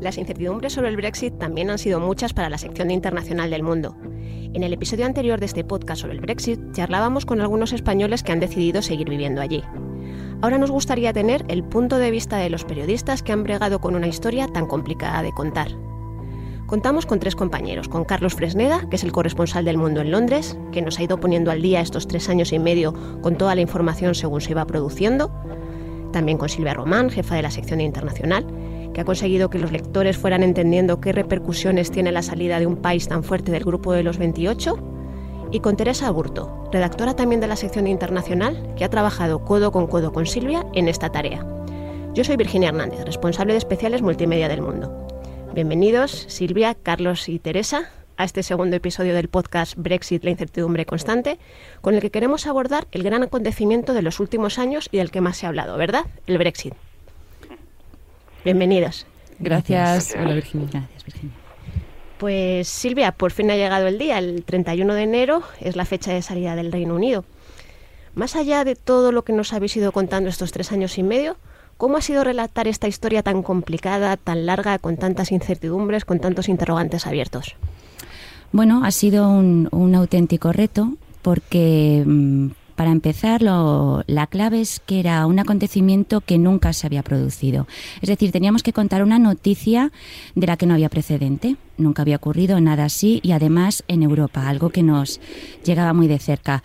Las incertidumbres sobre el Brexit también han sido muchas para la sección Internacional del Mundo. En el episodio anterior de este podcast sobre el Brexit charlábamos con algunos españoles que han decidido seguir viviendo allí. Ahora nos gustaría tener el punto de vista de los periodistas que han bregado con una historia tan complicada de contar. Contamos con tres compañeros, con Carlos Fresneda, que es el corresponsal del Mundo en Londres, que nos ha ido poniendo al día estos tres años y medio con toda la información según se iba produciendo, también con Silvia Román, jefa de la sección internacional, que ha conseguido que los lectores fueran entendiendo qué repercusiones tiene la salida de un país tan fuerte del grupo de los 28, y con Teresa Aburto, redactora también de la sección internacional, que ha trabajado codo con codo con Silvia en esta tarea. Yo soy Virginia Hernández, responsable de especiales multimedia del mundo. Bienvenidos, Silvia, Carlos y Teresa, a este segundo episodio del podcast Brexit, la incertidumbre constante, con el que queremos abordar el gran acontecimiento de los últimos años y del que más se ha hablado, ¿verdad? El Brexit. Bienvenidos. Gracias. Hola, Virginia. Gracias, Virginia. Pues Silvia, por fin ha llegado el día, el 31 de enero es la fecha de salida del Reino Unido. Más allá de todo lo que nos habéis ido contando estos tres años y medio, ¿cómo ha sido relatar esta historia tan complicada, tan larga, con tantas incertidumbres, con tantos interrogantes abiertos? Bueno, ha sido un, auténtico reto porque mm, para empezar, la clave es que era un acontecimiento que nunca se había producido. Es decir, teníamos que contar una noticia de la que no había precedente. Nunca había ocurrido nada así y además en Europa, algo que nos llegaba muy de cerca.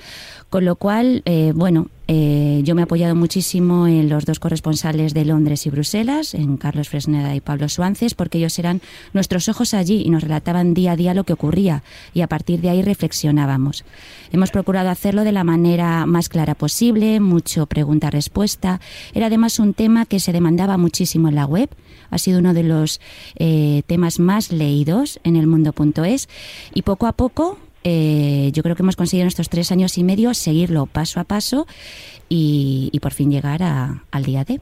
Con lo cual, eh, bueno, eh, yo me he apoyado muchísimo en los dos corresponsales de Londres y Bruselas, en Carlos Fresneda y Pablo Suances, porque ellos eran nuestros ojos allí y nos relataban día a día lo que ocurría y a partir de ahí reflexionábamos. Hemos procurado hacerlo de la manera más clara posible, mucho pregunta-respuesta. Era además un tema que se demandaba muchísimo en la web. Ha sido uno de los eh, temas más leídos en el mundo.es y poco a poco eh, yo creo que hemos conseguido en estos tres años y medio seguirlo paso a paso y, por fin llegar al día de.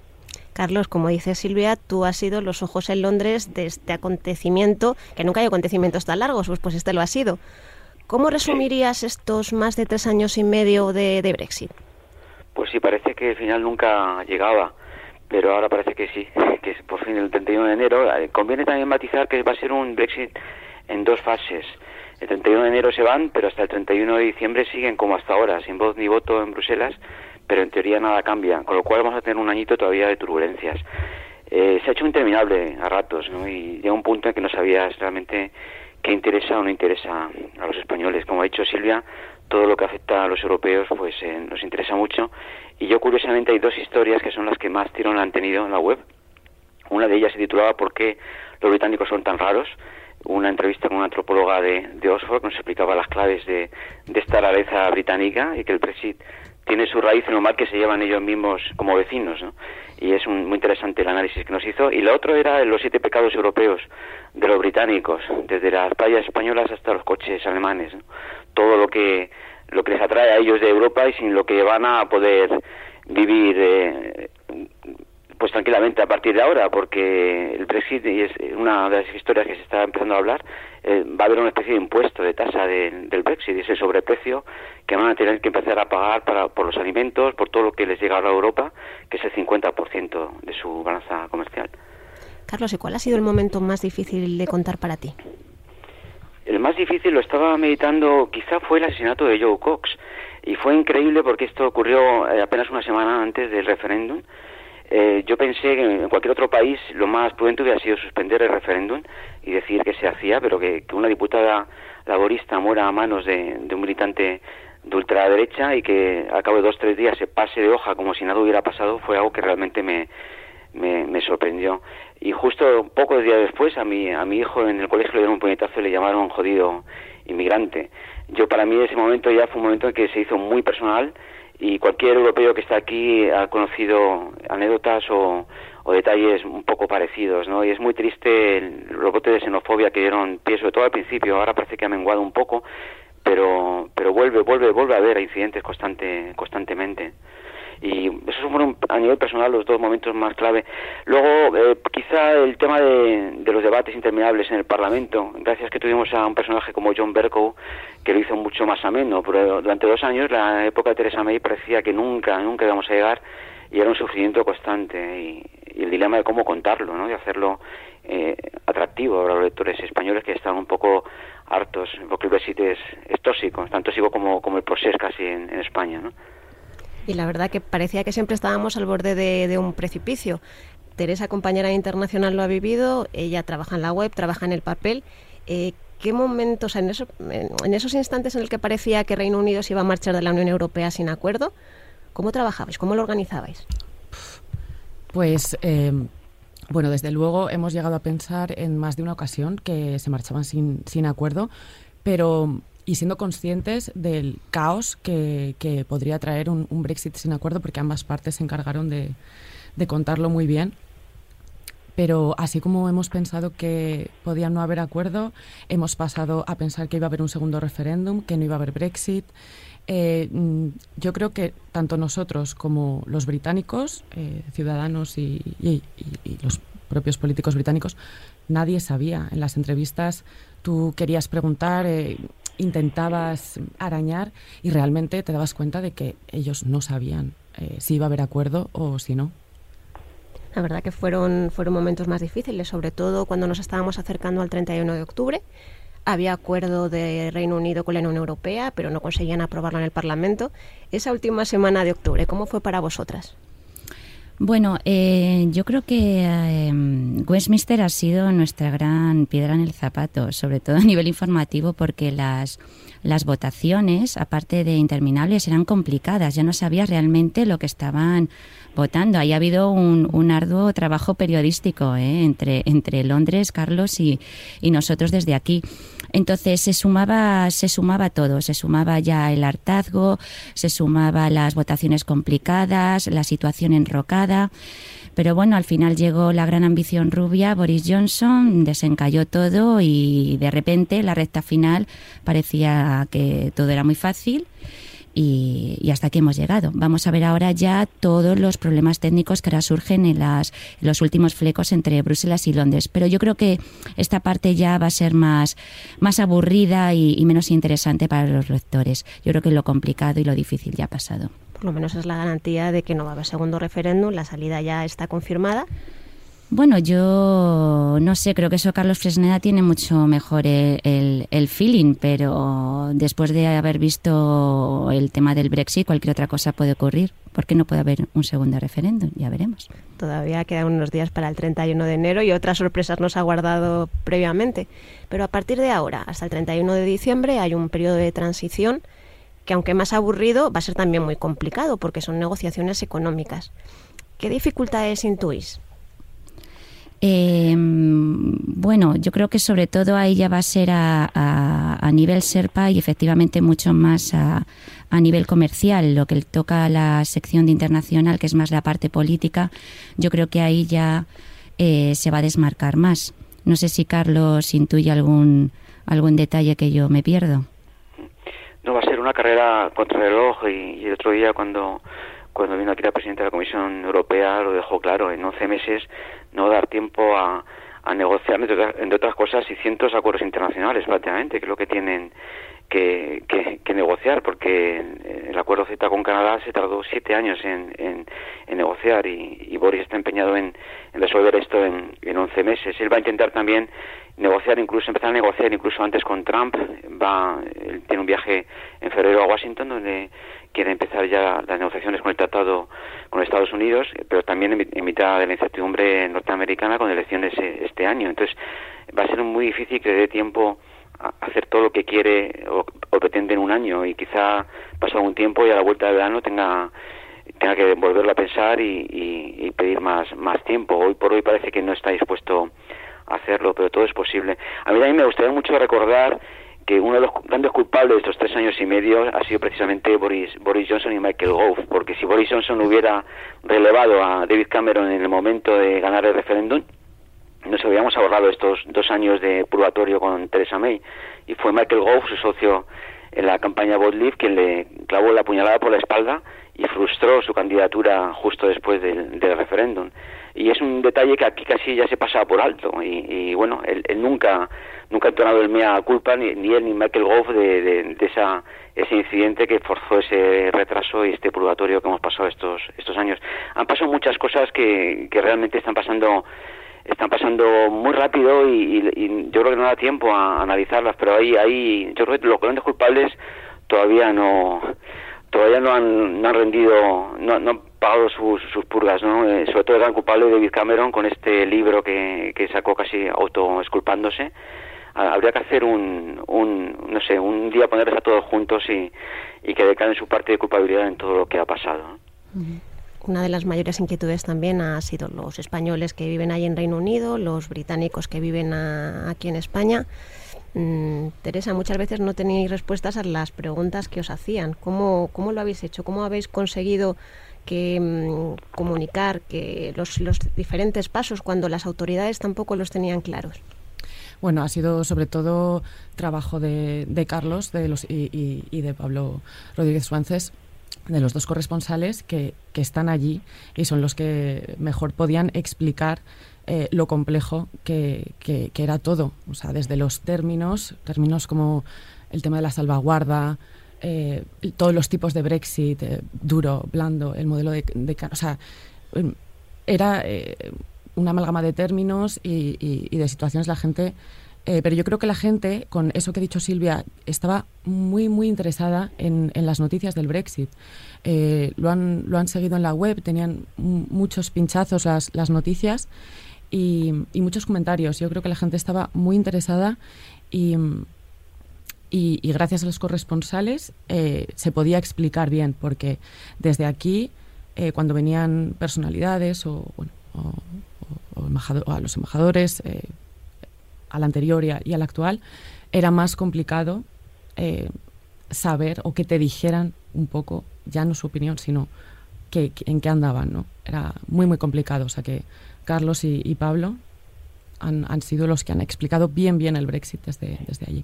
Carlos, como dice Silvia, tú has sido los ojos en Londres de este acontecimiento, que nunca hay acontecimientos tan largos, pues, pues este lo ha sido. ¿Cómo resumirías estos más de tres años y medio de, Brexit? Pues sí, parece que el final nunca llegaba, pero ahora parece que sí, que es por fin el 31 de enero. Eh, conviene también matizar que va a ser un Brexit en dos fases. El 31 de enero se van, pero hasta el 31 de diciembre siguen como hasta ahora, sin voz ni voto en Bruselas, pero en teoría nada cambia, con lo cual vamos a tener un añito todavía de turbulencias. Eh, se ha hecho interminable a ratos, ¿no? Y llega un punto en que no sabías realmente qué interesa o no interesa a los españoles. Como ha dicho Silvia, todo lo que afecta a los europeos pues eh, nos interesa mucho. Y yo curiosamente hay dos historias que son las que más tirón han tenido en la web. Una de ellas se titulaba ¿Por qué los británicos son tan raros? una entrevista con una antropóloga de, de Oxford nos explicaba las claves de, de esta rareza británica y que el Brexit tiene su raíz en lo mal que se llevan ellos mismos como vecinos, ¿no? Y es un, muy interesante el análisis que nos hizo. Y lo otro era los siete pecados europeos de los británicos, desde las playas españolas hasta los coches alemanes, todo lo que lo que les atrae a ellos de Europa y sin lo que van a poder vivir eh, pues tranquilamente a partir de ahora, porque el Brexit, es una de las historias que se está empezando a hablar, eh, va a haber una especie de impuesto de tasa del Brexit, ese sobreprecio que van a tener que empezar a pagar para, por los alimentos, por todo lo que les llega ahora a Europa, que es el 50% de su balanza comercial. Carlos, ¿y cuál ha sido el momento más difícil de contar para ti? El más difícil lo estaba meditando, quizá fue el asesinato de Joe Cox. Y fue increíble porque esto ocurrió eh, apenas una semana antes del referéndum. Eh, yo pensé que en cualquier otro país lo más prudente hubiera sido suspender el referéndum y decir que se hacía, pero que, una diputada laborista muera a manos de, un militante de ultraderecha y que a cabo de dos tres días se pase de hoja como si nada hubiera pasado fue algo que realmente me, me, sorprendió. Y justo pocos días después a mi, a mi hijo en el colegio le dieron un puñetazo y le llamaron jodido inmigrante. Yo para mí ese momento ya fue un momento en que se hizo muy personal y cualquier europeo que está aquí ha conocido anécdotas o, detalles un poco parecidos, ¿no? Y es muy triste el rebote de xenofobia que dieron pie, sobre todo al principio, ahora parece que ha menguado un poco, pero, pero vuelve, vuelve, vuelve a haber incidentes constante, constantemente y esos fueron a nivel personal los dos momentos más clave. Luego, eh, quizá el tema de, los debates interminables en el Parlamento, gracias que tuvimos a un personaje como John Bercow, que lo hizo mucho más ameno, pero durante dos años la época de Teresa May parecía que nunca, nunca íbamos a llegar y era un sufrimiento constante y, el dilema de cómo contarlo, ¿no? de hacerlo eh, atractivo para los lectores españoles que estaban un poco hartos, porque el Brexit es, tóxico, tan tóxico como, como el procés casi en, España. ¿no? Y la verdad que parecía que siempre estábamos al borde de, un precipicio. Teresa, compañera internacional, lo ha vivido, ella trabaja en la web, trabaja en el papel. Eh, ¿Qué momentos, en, en esos instantes en el que parecía que Reino Unido se iba a marchar de la Unión Europea sin acuerdo, ¿Cómo trabajabais? ¿Cómo lo organizabais? Pues, em, bueno, desde luego hemos llegado a pensar en más de una ocasión que se marchaban sin, sin acuerdo, pero y siendo conscientes del caos que, podría traer un, Brexit sin acuerdo, porque ambas partes se encargaron de, de contarlo muy bien. Pero así como hemos pensado que podía no haber acuerdo, hemos pasado a pensar que iba a haber un segundo referéndum, que no iba a haber Brexit, eh, mm, yo creo que tanto nosotros como los británicos, eh, ciudadanos y, los propios políticos británicos, nadie sabía. En las entrevistas tú querías preguntar, eh, intentabas arañar y realmente te dabas cuenta de que ellos no sabían si iba a haber acuerdo o si no. La verdad que fueron, fueron momentos más difíciles, sobre todo cuando nos estábamos acercando al 31 de octubre había acuerdo de Reino Unido con la Unión Europea, pero no conseguían aprobarlo en el Parlamento. Esa última semana de octubre, ¿cómo fue para vosotras? Bueno, eh, yo creo que eh, Westminster ha sido nuestra gran piedra en el zapato, sobre todo a nivel informativo, porque las, las votaciones, aparte de interminables, eran complicadas. Ya no sabía realmente lo que estaban votando. Ahí ha habido un, arduo trabajo periodístico ¿eh? entre, entre Londres, Carlos y, y nosotros desde aquí. Entonces se sumaba, se sumaba todo, se sumaba ya el hartazgo, se sumaba las votaciones complicadas, la situación enrocada. Pero bueno, al final llegó la gran ambición rubia, Boris Johnson, desencalló todo y de repente la recta final parecía que todo era muy fácil y, hasta aquí hemos llegado. Vamos a ver ahora ya todos los problemas técnicos que ahora surgen en, las, los últimos flecos entre Bruselas y Londres. Pero yo creo que esta parte ya va a ser más, más aburrida y, menos interesante para los lectores. Yo creo que lo complicado y lo difícil ya ha pasado. Por lo menos es la garantía de que no va a haber segundo referéndum, la salida ya está confirmada. Bueno, yo no sé, creo que eso Carlos Fresneda tiene mucho mejor el, el, feeling, pero después de haber visto el tema del Brexit, cualquier otra cosa puede ocurrir. ¿Por qué no puede haber un segundo referéndum? Ya veremos. Todavía quedan unos días para el 31 de enero y otras sorpresas nos ha guardado previamente. Pero a partir de ahora, hasta el 31 de diciembre, hay un periodo de transición que, aunque más aburrido, va a ser también muy complicado porque son negociaciones económicas. ¿Qué dificultades intuís? Eh, bueno, yo creo que sobre todo ahí ya va a ser a, a, nivel SERPA y efectivamente mucho más a, a, nivel comercial. Lo que toca a la sección de internacional, que es más la parte política, yo creo que ahí ya eh, se va a desmarcar más. No sé si Carlos intuye algún, algún detalle que yo me pierdo. Una carrera contra el reloj y, el otro día cuando cuando vino aquí la presidenta de la Comisión Europea lo dejó claro, en 11 meses no dar tiempo a, a negociar, entre otras cosas, y cientos acuerdos internacionales prácticamente, que es lo que tienen que, que, negociar, porque el acuerdo Z con Canadá se tardó siete años en, negociar y, Boris está empeñado en, resolver esto en, en 11 meses. Él va a intentar también negociar, incluso empezar a negociar incluso antes con Trump. Va, él tiene un viaje en febrero a Washington donde quiere empezar ya las negociaciones con el tratado con Estados Unidos, pero también en, mitad de la incertidumbre norteamericana con elecciones eh, este año. Entonces va a ser muy difícil que le dé tiempo hacer todo lo que quiere o, pretende en un año y quizá pasado un tiempo y a la vuelta de verano tenga tenga que volverlo a pensar y, y, pedir más más tiempo. Hoy por hoy parece que no está dispuesto a hacerlo, pero todo es posible. A mí también me gustaría mucho recordar que uno de los grandes culpables de estos tres años y medio ha sido precisamente Boris, Boris Johnson y Michael Gove, porque si Boris Johnson hubiera relevado a David Cameron en el momento de ganar el referéndum, nos habríamos ahorrado estos dos años de purgatorio con Theresa May. Y fue Michael Gove, su socio en la campaña Leave, quien le clavó la puñalada por la espalda y frustró su candidatura justo después del, del referéndum. y es un detalle que aquí casi ya se pasa por alto y, bueno él, nunca nunca ha entonado el mea culpa ni, ni él ni Michael Goff de, de, esa ese incidente que forzó ese retraso y este purgatorio que hemos pasado estos estos años han pasado muchas cosas que, que realmente están pasando están pasando muy rápido y, yo creo que no da tiempo a, analizarlas pero ahí ahí yo creo que los grandes culpables todavía no todavía no han, no han rendido no, no pagado sus, sus purgas, ¿no? Eh, sobre todo el gran culpable David Cameron con este libro que, que sacó casi autoesculpándose. Habría que hacer un, un, no sé, un día ponerles a todos juntos y, y que decaden su parte de culpabilidad en todo lo que ha pasado. Una de las mayores inquietudes también ha sido los españoles que viven ahí en Reino Unido, los británicos que viven aquí en España. Mm, Teresa, muchas veces no tenéis respuestas a las preguntas que os hacían. ¿Cómo, cómo lo habéis hecho? ¿Cómo habéis conseguido que mm, comunicar que los, los diferentes pasos cuando las autoridades tampoco los tenían claros. Bueno, ha sido sobre todo trabajo de, de Carlos de los, y, y, de Pablo Rodríguez Suárez, de los dos corresponsales que, que, están allí y son los que mejor podían explicar eh, lo complejo que, que, era todo. O sea, desde los términos, términos como el tema de la salvaguarda, eh, todos los tipos de Brexit, eh, duro, blando, el modelo de... o sea, em, era eh, una amalgama de términos y, de situaciones la gente... pero yo creo que la gente, con eso que ha dicho Silvia, estaba muy, muy interesada en, las noticias del Brexit. lo, han, lo han seguido en la web, tenían muchos pinchazos las, las noticias y, y muchos comentarios. Yo creo que la gente estaba muy interesada y, y, gracias a los corresponsales eh, se podía explicar bien, porque desde aquí, eh, cuando venían personalidades o, bueno, o, a los embajadores, eh, al anterior y, al actual, era más complicado saber o que te dijeran un poco, ya no su opinión, sino que, en qué andaban. ¿no? Era muy, muy complicado. O sea que Carlos y, y Pablo han, han, sido los que han explicado bien, bien el Brexit desde, desde allí.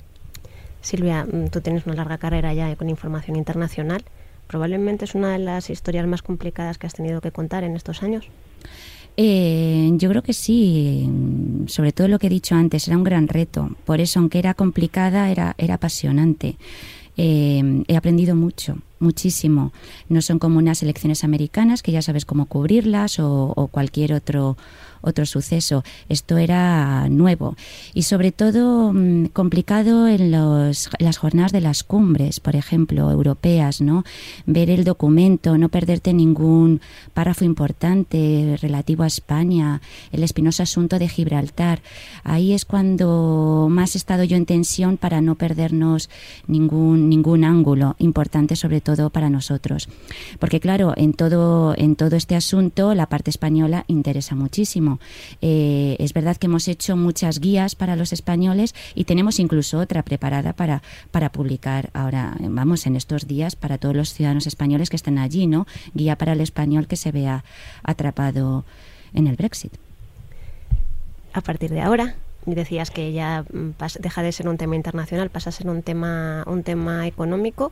Silvia, mm, tú tienes una larga carrera ya con información internacional. Probablemente es una de las historias más complicadas que has tenido que contar en estos años. Eh, yo creo que sí, sobre todo lo que he dicho antes, era un gran reto. Por eso, aunque era complicada, era, era apasionante. Eh, he aprendido mucho, muchísimo. No son como unas elecciones americanas que ya sabes cómo cubrirlas o, o cualquier otro otro suceso. Esto era nuevo y sobre todo mm, complicado en los, las jornadas de las cumbres, por ejemplo, europeas, ¿no? Ver el documento, no perderte ningún párrafo importante relativo a España, el espinoso asunto de Gibraltar. Ahí es cuando más he estado yo en tensión para no perdernos ningún ningún ángulo importante sobre todo para nosotros. Porque claro, en todo en todo este asunto la parte española interesa muchísimo eh, es verdad que hemos hecho muchas guías para los españoles y tenemos incluso otra preparada para, para publicar ahora, vamos, en estos días para todos los ciudadanos españoles que están allí, ¿no? Guía para el español que se vea atrapado en el Brexit. A partir de ahora, decías que ya mm, deja de ser un tema internacional, pasa a ser un tema, un tema económico.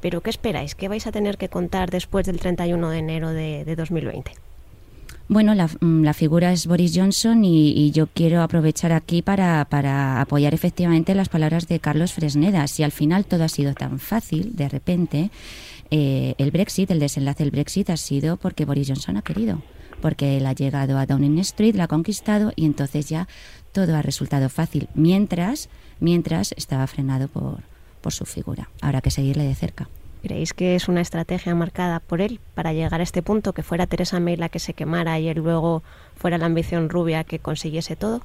Pero ¿qué esperáis? ¿Qué vais a tener que contar después del 31 de enero de, de 2020? Bueno, mm, la, figura es Boris Johnson y, yo quiero aprovechar aquí para, para, apoyar efectivamente las palabras de Carlos Fresneda. Si al final todo ha sido tan fácil, de repente, eh, el Brexit, el desenlace del Brexit ha sido porque Boris Johnson ha querido, porque él ha llegado a Downing Street, la ha conquistado y entonces ya todo ha resultado fácil, mientras, mientras estaba frenado por, por su figura. Habrá que seguirle de cerca. ¿Creéis que es una estrategia marcada por él para llegar a este punto, que fuera Teresa May la que se quemara y él luego fuera la ambición rubia que consiguiese todo?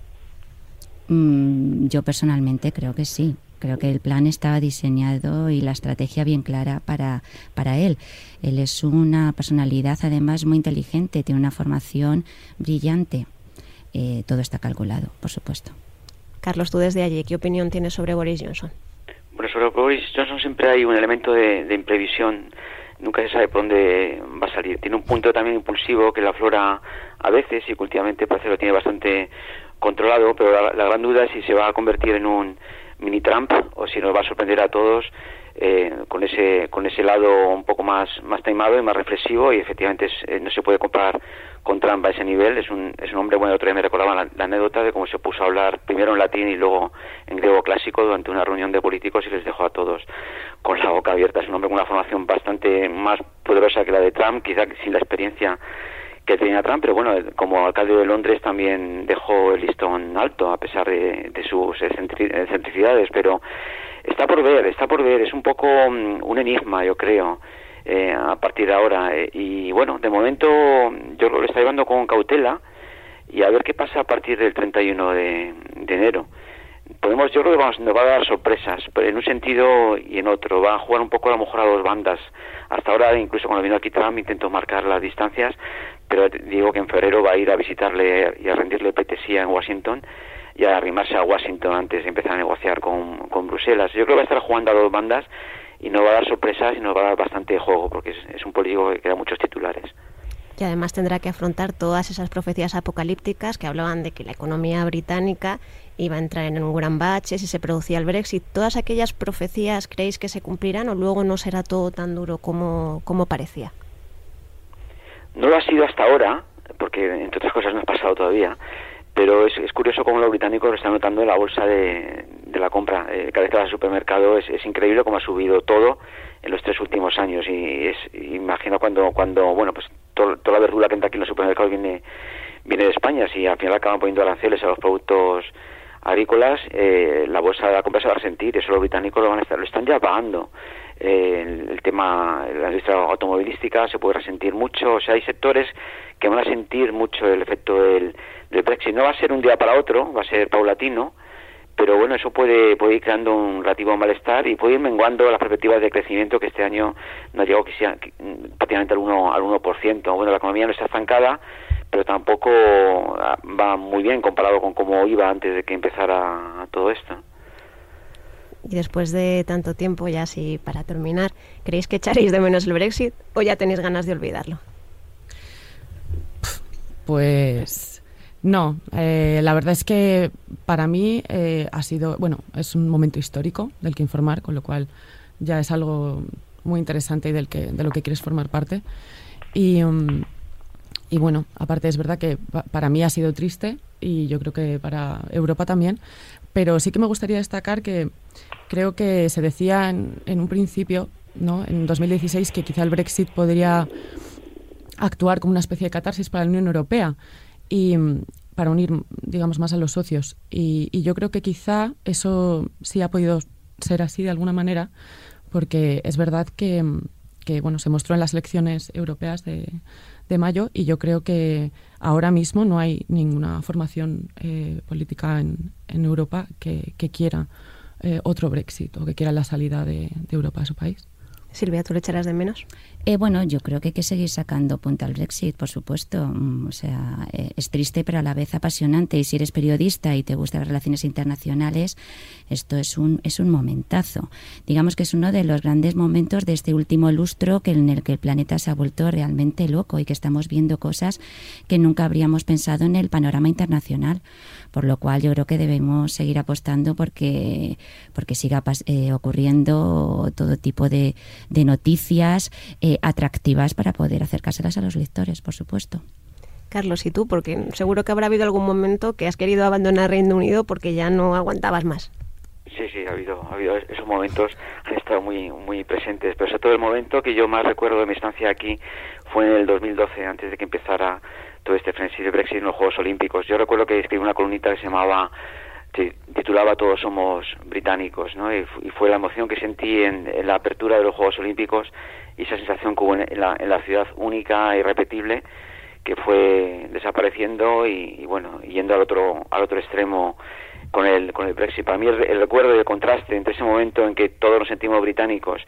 Mm, yo personalmente creo que sí. Creo que el plan estaba diseñado y la estrategia bien clara para, para él. Él es una personalidad además muy inteligente, tiene una formación brillante. Eh, todo está calculado, por supuesto. Carlos, tú desde allí, ¿qué opinión tienes sobre Boris Johnson? Bueno, sobre Boris Johnson siempre hay un elemento de, imprevisión. Nunca se sabe por dónde va a salir. Tiene un punto también impulsivo que la flora a veces y últimamente parece que lo tiene bastante controlado, pero la, gran duda es si se va a convertir en un mini Trump o si nos va a sorprender a todos eh, con ese con ese lado un poco más más taimado y más reflexivo y efectivamente eh, no se puede comparar con Trump a ese nivel. Es un, es un hombre bueno otro día me recordaba la, anécdota de cómo se puso a hablar primero en latín y luego en griego clásico durante una reunión de políticos y les dejó a todos con la boca abierta. Es un hombre con una formación bastante más poderosa que la de Trump quizá sin la experiencia que tenía Trump, pero bueno, como alcalde de Londres también dejó el listón alto a pesar de, de sus excentricidades, pero Está por ver, está por ver, es un poco mm, un enigma, yo creo, eh, a partir de ahora. Eh, y bueno, de momento yo lo estoy llevando con cautela y a ver qué pasa a partir del 31 de, de enero. Podemos, yo creo que vamos, nos va a dar sorpresas, pero en un sentido y en otro. Va a jugar un poco a lo mejor a dos bandas. Hasta ahora, incluso cuando vino aquí Trump, intentó marcar las distancias, pero digo que en febrero va a ir a visitarle y a rendirle petesía en Washington y arrimarse a Washington antes de empezar a negociar con, con Bruselas. Yo creo que va a estar jugando a dos bandas y no va a dar sorpresas y nos va a dar bastante juego porque es, un político que queda muchos titulares. Y además tendrá que afrontar todas esas profecías apocalípticas que hablaban de que la economía británica iba a entrar en un gran bache si se producía el Brexit. ¿Todas aquellas profecías creéis que se cumplirán o luego no será todo tan duro como, como parecía? No lo ha sido hasta ahora, porque entre otras cosas no ha pasado todavía, pero es, curioso cómo los británicos lo están notando en la bolsa de, la compra. Eh, cada vez que al supermercado es, increíble cómo ha subido todo en los tres últimos años. Y es imagino cuando cuando bueno pues toda la verdura que entra aquí en los supermercados viene viene de España. Si al final acaban poniendo aranceles a los productos agrícolas eh, la bolsa de la compra se va a sentir. Eso los británicos lo van a estar lo están ya pagando eh, el, tema la industria automovilística se puede resentir mucho o sea hay sectores que van a sentir mucho el efecto del el Brexit. No va a ser un día para otro, va a ser paulatino, pero bueno, eso puede, puede ir creando un relativo malestar y puede ir menguando las perspectivas de crecimiento que este año no llegado que sea, prácticamente al 1%, al 1%. Bueno, la economía no está estancada, pero tampoco ah, va muy bien comparado con cómo iba antes de que empezara todo esto. Y después de tanto tiempo, ya así para terminar, ¿creéis que echaréis de menos el Brexit o ya tenéis ganas de olvidarlo? Pues no, eh, la verdad es que para mí eh, ha sido, bueno, es un momento histórico del que informar, con lo cual ya es algo muy interesante y del que, de lo que quieres formar parte. Y, y bueno, aparte es verdad que para mí ha sido triste y yo creo que para Europa también, pero sí que me gustaría destacar que creo que se decía en, en un principio, ¿no? en 2016, que quizá el Brexit podría actuar como una especie de catarsis para la Unión Europea y mm, para unir, digamos, más a los socios. Y, yo creo que quizá eso sí ha podido ser así de alguna manera, porque es verdad que, mm, que bueno, se mostró en las elecciones europeas de, de, mayo y yo creo que ahora mismo no hay ninguna formación eh, política en, en, Europa que, que quiera eh, otro Brexit o que quiera la salida de, de Europa a su país. Silvia, ¿tú le echarás de menos? Eh, bueno, yo creo que hay que seguir sacando punta al Brexit, por supuesto. Mm, o sea, eh, es triste, pero a la vez apasionante. Y si eres periodista y te gustan las relaciones internacionales, esto es un, es un momentazo. Digamos que es uno de los grandes momentos de este último lustro que, en el que el planeta se ha vuelto realmente loco y que estamos viendo cosas que nunca habríamos pensado en el panorama internacional. Por lo cual yo creo que debemos seguir apostando porque, porque siga eh, ocurriendo todo tipo de, de noticias atractivas para poder acercárselas a los lectores, por supuesto. Carlos, ¿y tú? Porque seguro que habrá habido algún momento que has querido abandonar Reino Unido porque ya no aguantabas más. Sí, sí, ha habido, ha habido esos momentos, han estado muy, muy presentes, pero sobre todo el momento que yo más recuerdo de mi estancia aquí fue en el 2012, antes de que empezara todo este frenesí de Brexit en los Juegos Olímpicos. Yo recuerdo que escribí una columnita que se llamaba titulaba Todos somos británicos, ¿no? Y, fue la emoción que sentí en, la apertura de los Juegos Olímpicos y esa sensación que hubo en la, en la ciudad única e irrepetible que fue desapareciendo y, bueno yendo al otro al otro extremo con el con el Brexit para mí el, recuerdo y el contraste entre ese momento en que todos nos sentimos británicos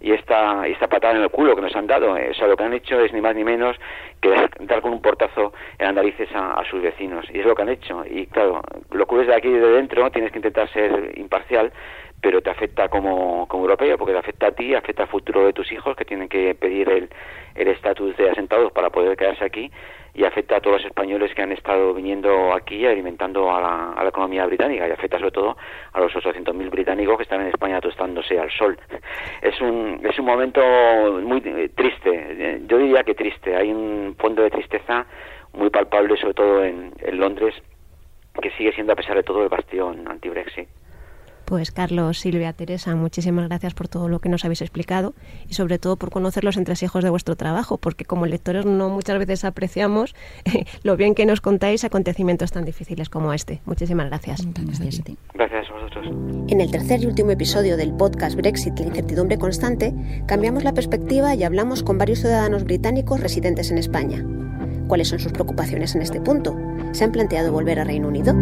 y esta esta patada en el culo que nos han dado. Eh, o sea lo que han hecho es ni más ni menos que dar con un portazo en las narices a, sus vecinos. Y es lo que han hecho. Y claro lo que ves de aquí de dentro tienes que intentar ser imparcial pero te afecta como, como europeo, porque te afecta a ti, afecta al futuro de tus hijos que tienen que pedir el estatus de asentados para poder quedarse aquí y afecta a todos los españoles que han estado viniendo aquí y alimentando a la, a la economía británica y afecta sobre todo a los 800.000 británicos que están en España tostándose al sol. Es un, es un momento muy triste, yo diría que triste, hay un fondo de tristeza muy palpable sobre todo en, en Londres que sigue siendo a pesar de todo el bastión anti-Brexit. Pues Carlos, Silvia, Teresa, muchísimas gracias por todo lo que nos habéis explicado y sobre todo por conocer los entresijos de vuestro trabajo, porque como lectores no muchas veces apreciamos lo bien que nos contáis acontecimientos tan difíciles como este. Muchísimas gracias. Gracias, gracias a vosotros. En el tercer y último episodio del podcast Brexit, la incertidumbre constante, cambiamos la perspectiva y hablamos con varios ciudadanos británicos residentes en España. ¿Cuáles son sus preocupaciones en este punto? ¿Se han planteado volver a Reino Unido?